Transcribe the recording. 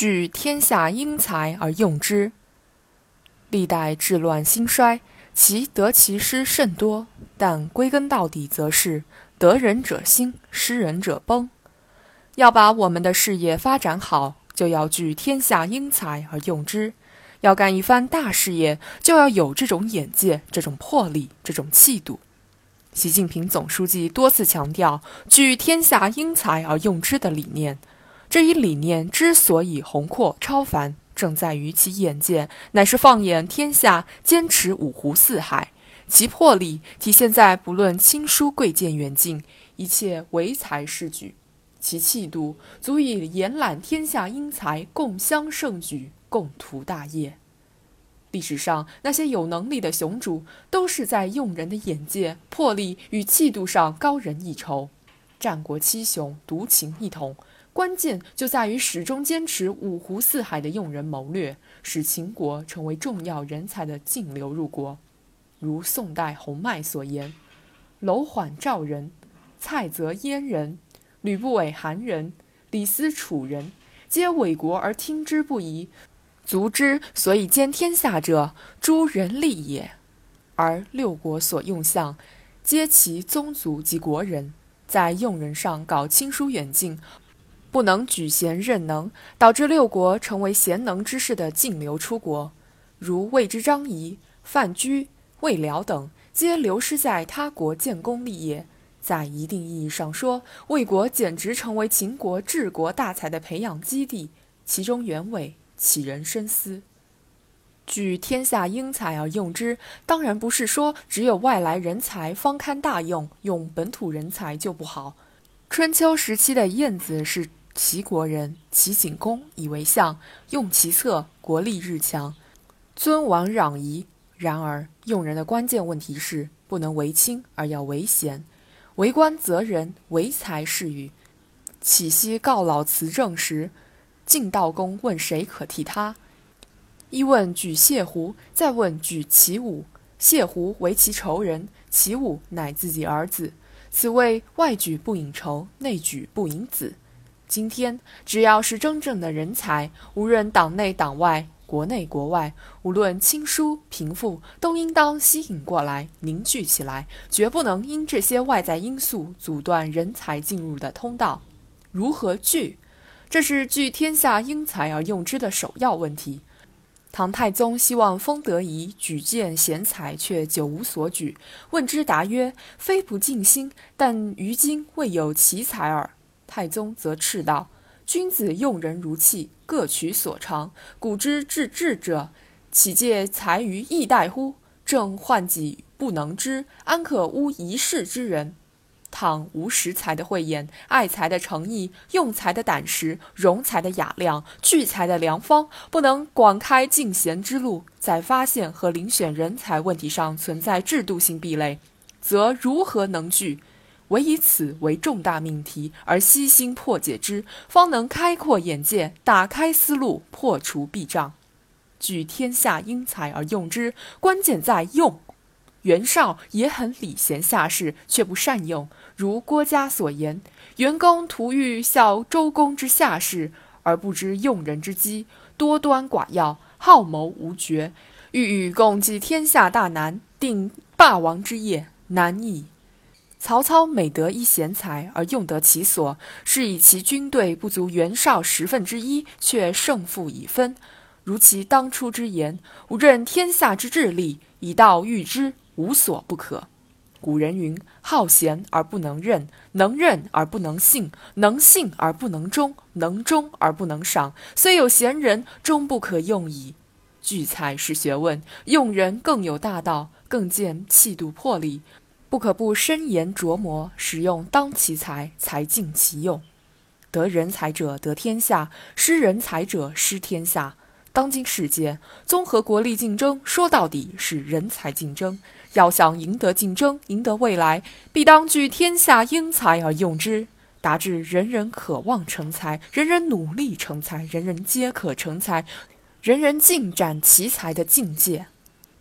聚天下英才而用之。历代治乱兴衰，其得其失甚多，但归根到底，则是得人者兴，失人者崩。要把我们的事业发展好，就要聚天下英才而用之；要干一番大事业，就要有这种眼界、这种魄力、这种气度。习近平总书记多次强调“聚天下英才而用之”的理念。这一理念之所以宏阔超凡，正在于其眼界乃是放眼天下，坚持五湖四海；其魄力体现在不论亲疏贵贱远近，一切唯才是举；其气度足以延揽天下英才，共襄盛举，共图大业。历史上那些有能力的雄主，都是在用人的眼界、魄力与气度上高人一筹。战国七雄独秦一统。关键就在于始终坚持五湖四海的用人谋略，使秦国成为重要人才的净流入国。如宋代洪迈所言：“楼缓赵人，蔡泽燕人，吕不韦韩人，李斯楚人，皆伪国而听之不疑，足之所以兼天下者，诸人力也。而六国所用相，皆其宗族及国人，在用人上搞亲疏远近。”不能举贤任能，导致六国成为贤能之士的净流出国，如魏之张仪、范雎、魏辽等，皆流失在他国建功立业。在一定意义上说，魏国简直成为秦国治国大才的培养基地，其中原委启人深思。聚天下英才而用之，当然不是说只有外来人才方堪大用，用本土人才就不好。春秋时期的晏子是。齐国人，齐景公以为相，用其策，国力日强，尊王攘夷。然而，用人的关键问题是不能为亲，而要为贤。为官择人，为才是与。启昔告老辞政时，晋悼公问谁可替他？一问举谢胡，再问举齐武。谢胡为其仇人，齐武乃自己儿子。此谓外举不引仇，内举不引子。今天，只要是真正的人才，无论党内党外、国内国外，无论亲疏贫富，都应当吸引过来，凝聚起来，绝不能因这些外在因素阻断人才进入的通道。如何聚？这是聚天下英才而用之的首要问题。唐太宗希望封德仪举荐贤才，却久无所举。问之答曰：“非不尽心，但于今未有奇才耳。”太宗则斥道：“君子用人如器，各取所长。古之治智者，岂借才于易待乎？正患己不能知，安可污一世之人？倘无识才的慧眼，爱才的诚意，用才的胆识，容才的雅量，聚才的良方，不能广开进贤之路，在发现和遴选人才问题上存在制度性壁垒，则如何能聚？”唯以此为重大命题而悉心破解之，方能开阔眼界，打开思路，破除壁障。举天下英才而用之，关键在用。袁绍也很礼贤下士，却不善用。如郭嘉所言：“袁公图欲效周公之下士，而不知用人之机，多端寡要，好谋无绝，欲与共济天下大难，定霸王之业，难矣。”曹操每得一贤才而用得其所，是以其军队不足袁绍十分之一，却胜负已分。如其当初之言：“吾任天下之智力，以道御之，无所不可。”古人云：“好贤而不能任，能任而不能信，能信而不能忠，能忠而不能赏。虽有贤人，终不可用矣。”聚财是学问，用人更有大道，更见气度魄力。不可不深研琢磨，使用当其才，才尽其用。得人才者得天下，失人才者失天下。当今世界，综合国力竞争，说到底是人才竞争。要想赢得竞争，赢得未来，必当聚天下英才而用之，达至人人渴望成才，人人努力成才，人人皆可成才，人人尽展其才的境界。